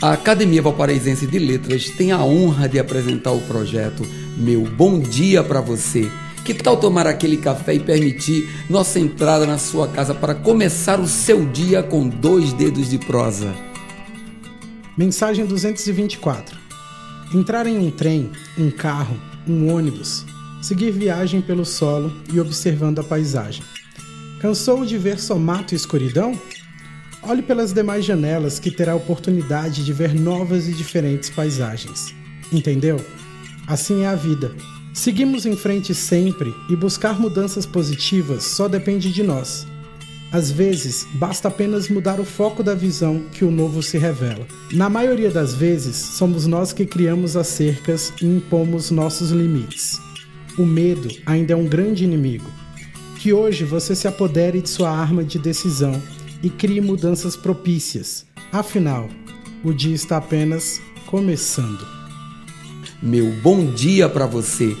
A Academia Valparaísense de Letras tem a honra de apresentar o projeto Meu Bom Dia para Você. Que tal tomar aquele café e permitir nossa entrada na sua casa para começar o seu dia com dois dedos de prosa? Mensagem 224. Entrar em um trem, um carro, um ônibus, seguir viagem pelo solo e observando a paisagem. Cansou de ver só mato e escuridão? Olhe pelas demais janelas que terá a oportunidade de ver novas e diferentes paisagens. Entendeu? Assim é a vida. Seguimos em frente sempre e buscar mudanças positivas só depende de nós. Às vezes, basta apenas mudar o foco da visão que o novo se revela. Na maioria das vezes, somos nós que criamos as cercas e impomos nossos limites. O medo ainda é um grande inimigo. Que hoje você se apodere de sua arma de decisão e crie mudanças propícias. Afinal, o dia está apenas começando. Meu bom dia para você